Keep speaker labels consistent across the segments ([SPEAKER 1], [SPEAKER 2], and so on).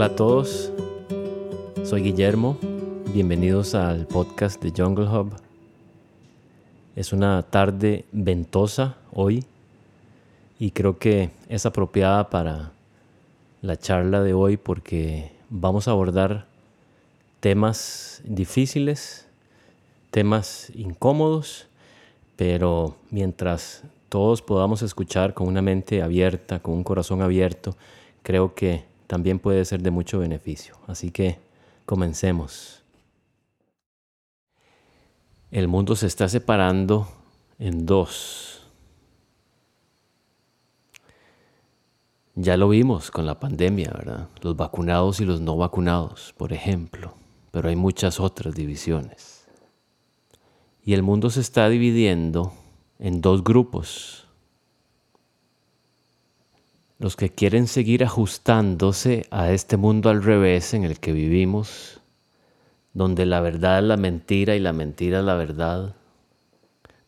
[SPEAKER 1] Hola a todos, soy Guillermo, bienvenidos al podcast de Jungle Hub. Es una tarde ventosa hoy y creo que es apropiada para la charla de hoy porque vamos a abordar temas difíciles, temas incómodos, pero mientras todos podamos escuchar con una mente abierta, con un corazón abierto, creo que también puede ser de mucho beneficio. Así que comencemos. El mundo se está separando en dos. Ya lo vimos con la pandemia, ¿verdad? Los vacunados y los no vacunados, por ejemplo. Pero hay muchas otras divisiones. Y el mundo se está dividiendo en dos grupos los que quieren seguir ajustándose a este mundo al revés en el que vivimos, donde la verdad es la mentira y la mentira es la verdad,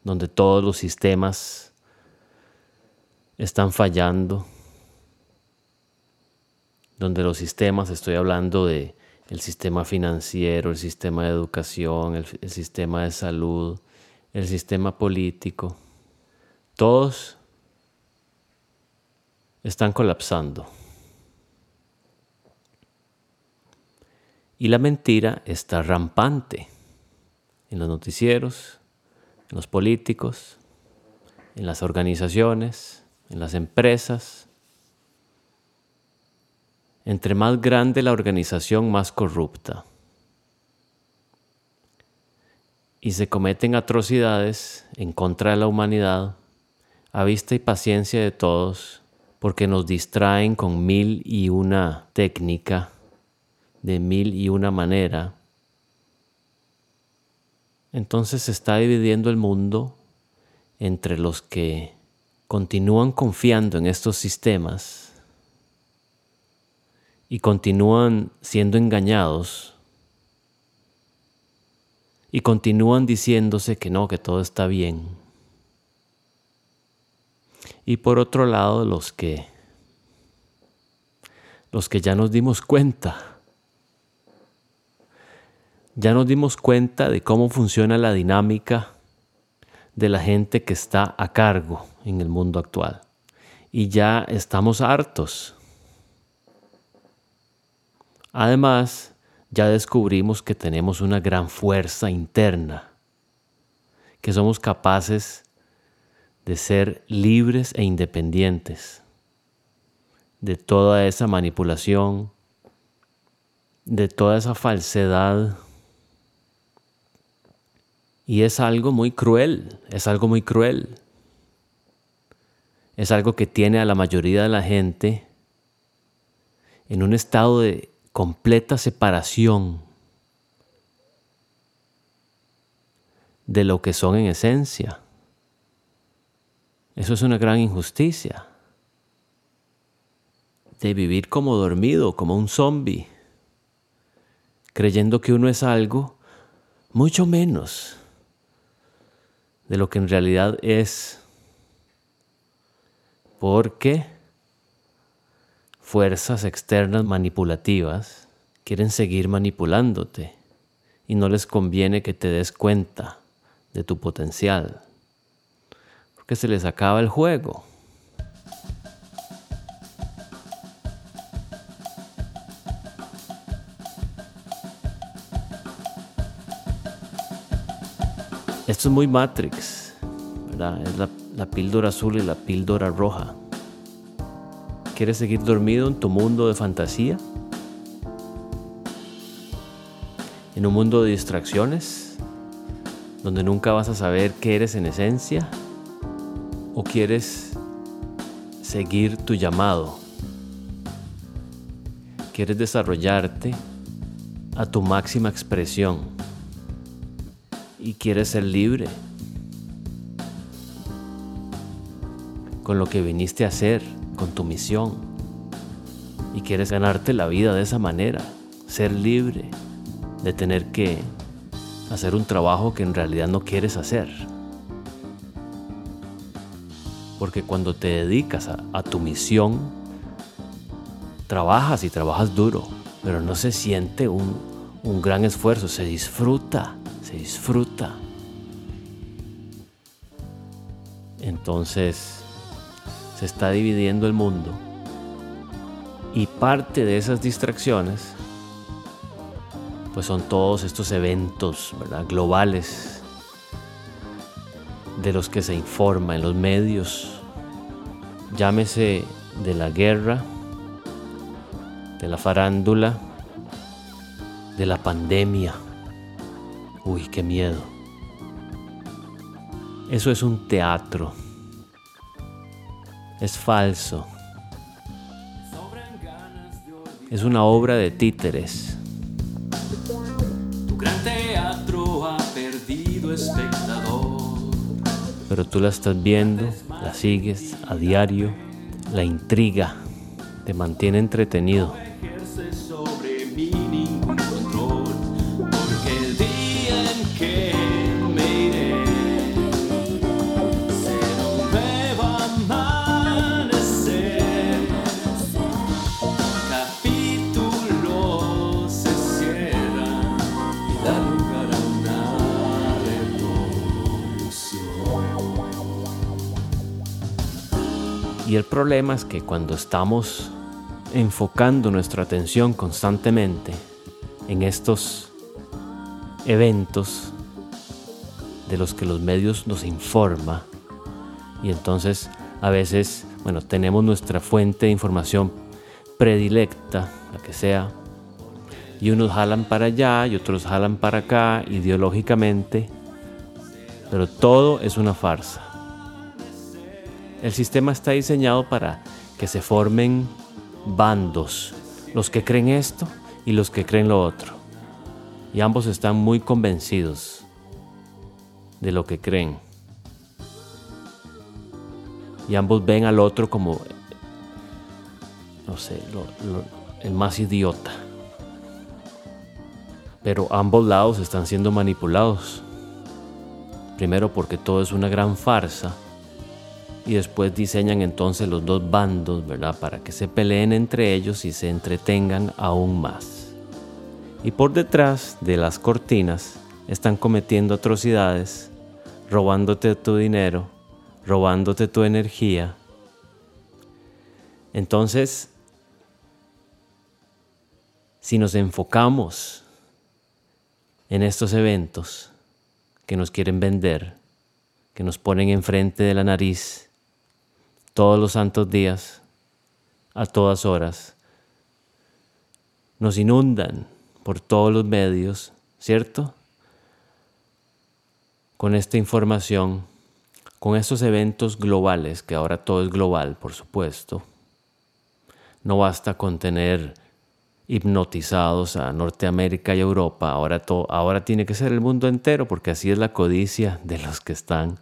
[SPEAKER 1] donde todos los sistemas están fallando, donde los sistemas, estoy hablando de el sistema financiero, el sistema de educación, el, el sistema de salud, el sistema político, todos están colapsando. Y la mentira está rampante en los noticieros, en los políticos, en las organizaciones, en las empresas. Entre más grande la organización, más corrupta. Y se cometen atrocidades en contra de la humanidad a vista y paciencia de todos porque nos distraen con mil y una técnica, de mil y una manera. Entonces se está dividiendo el mundo entre los que continúan confiando en estos sistemas y continúan siendo engañados y continúan diciéndose que no, que todo está bien y por otro lado los que los que ya nos dimos cuenta. Ya nos dimos cuenta de cómo funciona la dinámica de la gente que está a cargo en el mundo actual. Y ya estamos hartos. Además ya descubrimos que tenemos una gran fuerza interna que somos capaces de ser libres e independientes de toda esa manipulación, de toda esa falsedad. Y es algo muy cruel, es algo muy cruel. Es algo que tiene a la mayoría de la gente en un estado de completa separación de lo que son en esencia. Eso es una gran injusticia. De vivir como dormido, como un zombie, creyendo que uno es algo mucho menos de lo que en realidad es. Porque fuerzas externas manipulativas quieren seguir manipulándote y no les conviene que te des cuenta de tu potencial que se les acaba el juego. Esto es muy Matrix, ¿verdad? Es la, la píldora azul y la píldora roja. ¿Quieres seguir dormido en tu mundo de fantasía? ¿En un mundo de distracciones? ¿Donde nunca vas a saber qué eres en esencia? O quieres seguir tu llamado? ¿Quieres desarrollarte a tu máxima expresión? ¿Y quieres ser libre? Con lo que viniste a hacer, con tu misión. Y quieres ganarte la vida de esa manera, ser libre de tener que hacer un trabajo que en realidad no quieres hacer. Porque cuando te dedicas a, tu misión, trabajas y trabajas duro pero no se siente un, gran esfuerzo, se disfruta, se disfruta. Entonces se está dividiendo el mundo y parte de esas distracciones pues son todos estos eventos globales de los que se informa en los medios, llámese de la guerra, de la farándula, de la pandemia. Uy, qué miedo. Eso es un teatro. Es falso. Es una obra de títeres.
[SPEAKER 2] Tu gran teatro ha perdido espectador.
[SPEAKER 1] Pero tú la estás viendo, la sigues a diario. La intriga te mantiene entretenido.
[SPEAKER 2] Y
[SPEAKER 1] el problema es que cuando estamos enfocando nuestra atención constantemente en estos eventos de los que los medios nos informa y entonces a veces, bueno, tenemos nuestra fuente de información predilecta, la que sea, y unos jalan para allá y otros jalan para acá ideológicamente, pero todo es una farsa. El sistema está diseñado para que se formen bandos, los que creen esto y los que creen lo otro. Y ambos están muy convencidos de lo que creen. Y ambos ven al otro como, no sé, el más idiota. Pero ambos lados están siendo manipulados. Primero porque todo es una gran farsa y después diseñan entonces los dos bandos, ¿verdad? Para que se peleen entre ellos y se entretengan aún más. Y por detrás de las cortinas están cometiendo atrocidades, robándote tu dinero, robándote tu energía. Entonces, si nos enfocamos en estos eventos que nos quieren vender, que nos ponen enfrente de la nariz todos los santos días, a todas horas. Nos inundan por todos los medios, ¿cierto? Con esta información, con estos eventos globales, que ahora todo es global, por supuesto. No basta con tener hipnotizados a Norteamérica y Europa, ahora, to- ahora tiene que ser el mundo entero, porque así es la codicia de los que están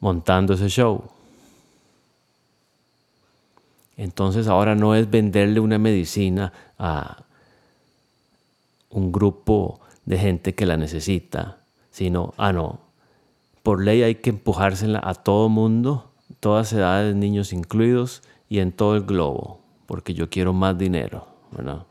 [SPEAKER 1] montando ese show. Entonces ahora no es venderle una medicina a un grupo de gente que la necesita, sino, ah, no, por ley hay que empujársela a todo mundo, todas edades, niños incluidos, y en todo el globo, porque yo quiero más dinero, ¿verdad?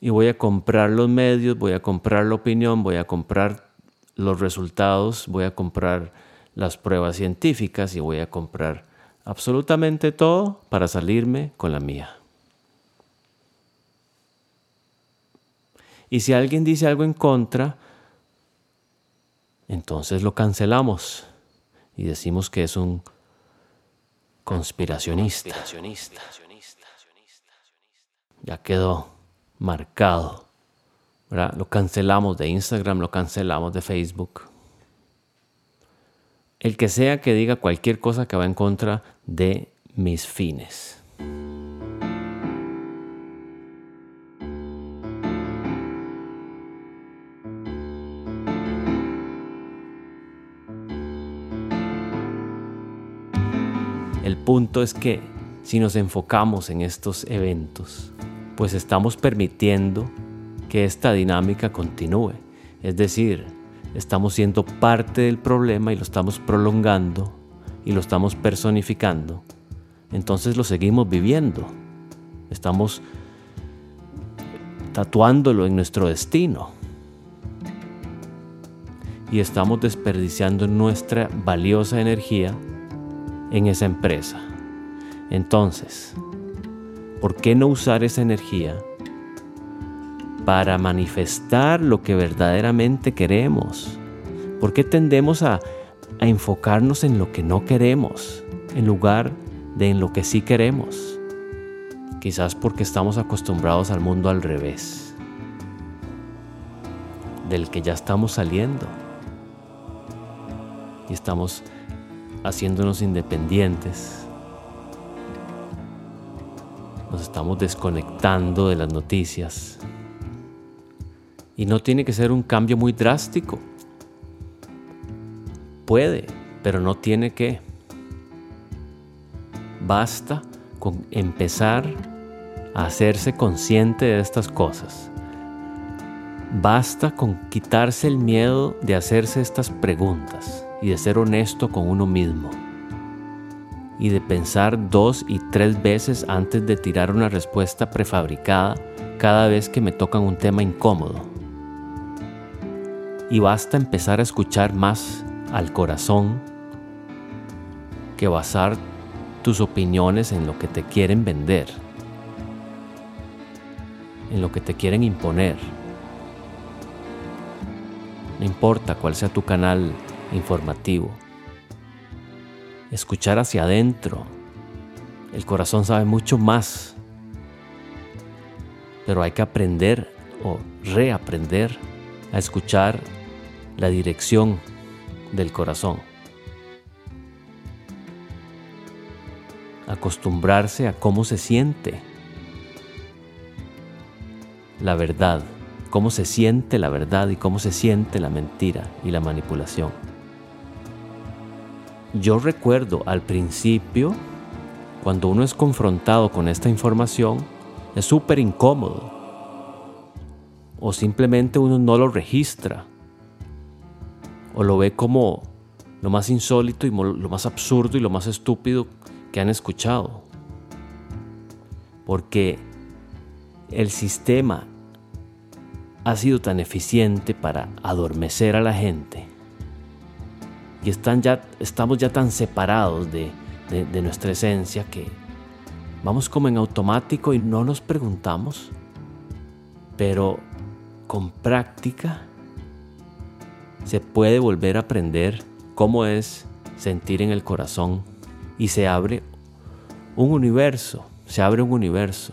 [SPEAKER 1] Y voy a comprar los medios, voy a comprar la opinión, voy a comprar los resultados, voy a comprar las pruebas científicas y voy a comprar absolutamente todo para salirme con la mía. Y si alguien dice algo en contra, entonces lo cancelamos y decimos que es un conspiracionista. Ya quedó marcado. ¿verdad? Lo cancelamos de Instagram, lo cancelamos de Facebook. El que sea que diga cualquier cosa que va en contra de mis fines. El punto es que si nos enfocamos en estos eventos, pues estamos permitiendo que esta dinámica continúe. Es decir, estamos siendo parte del problema y lo estamos prolongando y lo estamos personificando. Entonces lo seguimos viviendo. Estamos tatuándolo en nuestro destino. Y estamos desperdiciando nuestra valiosa energía en esa empresa. Entonces, ¿por qué no usar esa energía para manifestar lo que verdaderamente queremos? ¿Por qué tendemos a, a enfocarnos en lo que no queremos en lugar de en lo que sí queremos? Quizás porque estamos acostumbrados al mundo al revés, del que ya estamos saliendo y estamos haciéndonos independientes. Nos estamos desconectando de las noticias. Y no tiene que ser un cambio muy drástico. Puede, pero no tiene que. Basta con empezar a hacerse consciente de estas cosas. Basta con quitarse el miedo de hacerse estas preguntas y de ser honesto con uno mismo. Y de pensar dos y tres veces antes de tirar una respuesta prefabricada cada vez que me tocan un tema incómodo. Y basta empezar a escuchar más al corazón que basar tus opiniones en lo que te quieren vender, en lo que te quieren imponer. No importa cuál sea tu canal informativo. Escuchar hacia adentro. El corazón sabe mucho más. Pero hay que aprender o reaprender a escuchar la dirección del corazón. Acostumbrarse a cómo se siente la verdad, cómo se siente la verdad y cómo se siente la mentira y la manipulación. Yo recuerdo al principio, cuando uno es confrontado con esta información, es súper incómodo. O simplemente uno no lo registra. O lo ve como lo más insólito y lo más absurdo y lo más estúpido que han escuchado. Porque el sistema ha sido tan eficiente para adormecer a la gente y están ya, estamos ya tan separados de, de nuestra esencia que vamos como en automático y no nos preguntamos, pero con práctica se puede volver a aprender cómo es sentir en el corazón y se abre un universo, se abre un universo.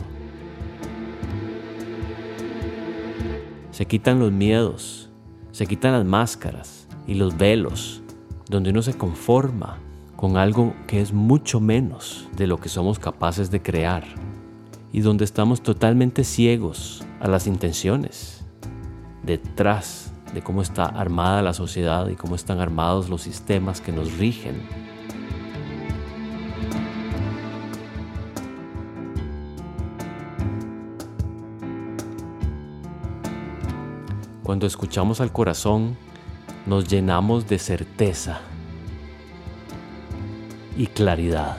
[SPEAKER 1] Se quitan los miedos, se quitan las máscaras y los velos, donde uno se conforma con algo que es mucho menos de lo que somos capaces de crear y donde estamos totalmente ciegos a las intenciones detrás de cómo está armada la sociedad y cómo están armados los sistemas que nos rigen. Cuando escuchamos al corazón, nos llenamos de certeza y claridad.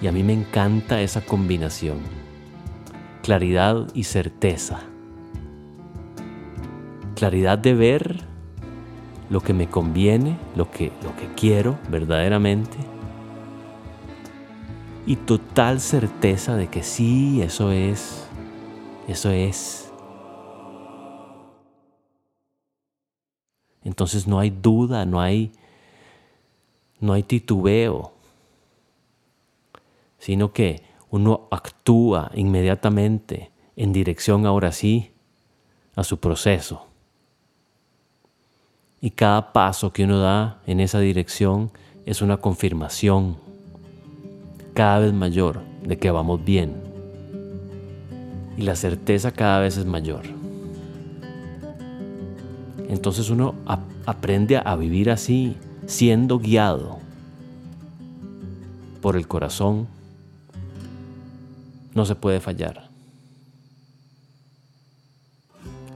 [SPEAKER 1] Y a mí me encanta esa combinación. Claridad y certeza. Claridad de ver lo que me conviene, lo que, lo que quiero verdaderamente. Y total certeza de que sí, eso es, eso es. Entonces no hay duda, no hay, no hay titubeo, sino que uno actúa inmediatamente en dirección ahora sí a su proceso. Y cada paso que uno da en esa dirección es una confirmación cada vez mayor de que vamos bien. Y la certeza cada vez es mayor. Entonces uno aprende a vivir así, siendo guiado por el corazón. No se puede fallar.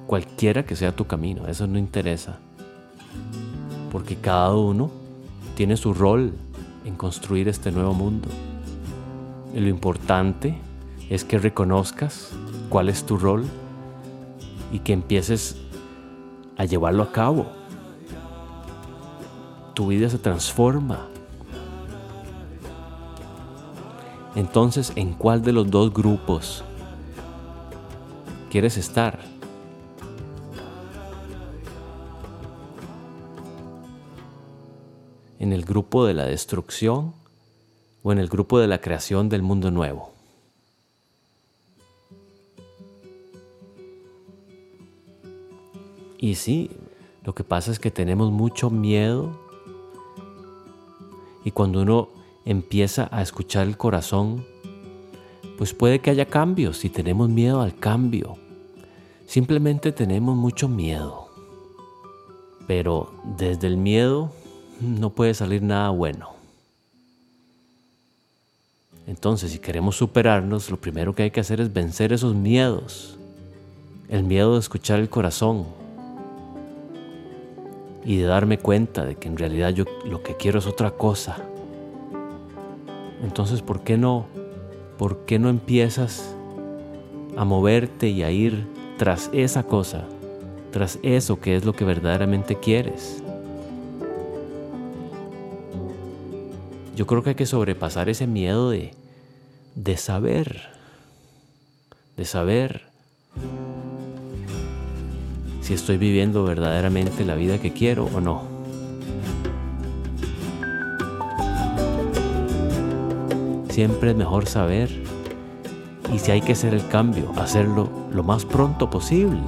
[SPEAKER 1] Cualquiera que sea tu camino, eso no interesa. Porque cada uno tiene su rol en construir este nuevo mundo. Lo importante es que reconozcas cuál es tu rol y que empieces a llevarlo a cabo. Tu vida se transforma. Entonces, ¿en cuál de los dos grupos quieres estar? ¿En el grupo de la destrucción o en el grupo de la creación del mundo nuevo? Y sí, lo que pasa es que tenemos mucho miedo y cuando uno empieza a escuchar el corazón, pues puede que haya cambios y tenemos miedo al cambio. Simplemente tenemos mucho miedo. Pero desde el miedo no puede salir nada bueno. Entonces, si queremos superarnos, lo primero que hay que hacer es vencer esos miedos. El miedo de escuchar el corazón, y de darme cuenta de que en realidad yo lo que quiero es otra cosa. Entonces, ¿por qué no? ¿Por qué no empiezas a moverte y a ir tras esa cosa, tras eso que es lo que verdaderamente quieres? Yo creo que hay que sobrepasar ese miedo de, de saber, de saber si estoy viviendo verdaderamente la vida que quiero o no. Siempre es mejor saber y si hay que hacer el cambio, hacerlo lo más pronto posible.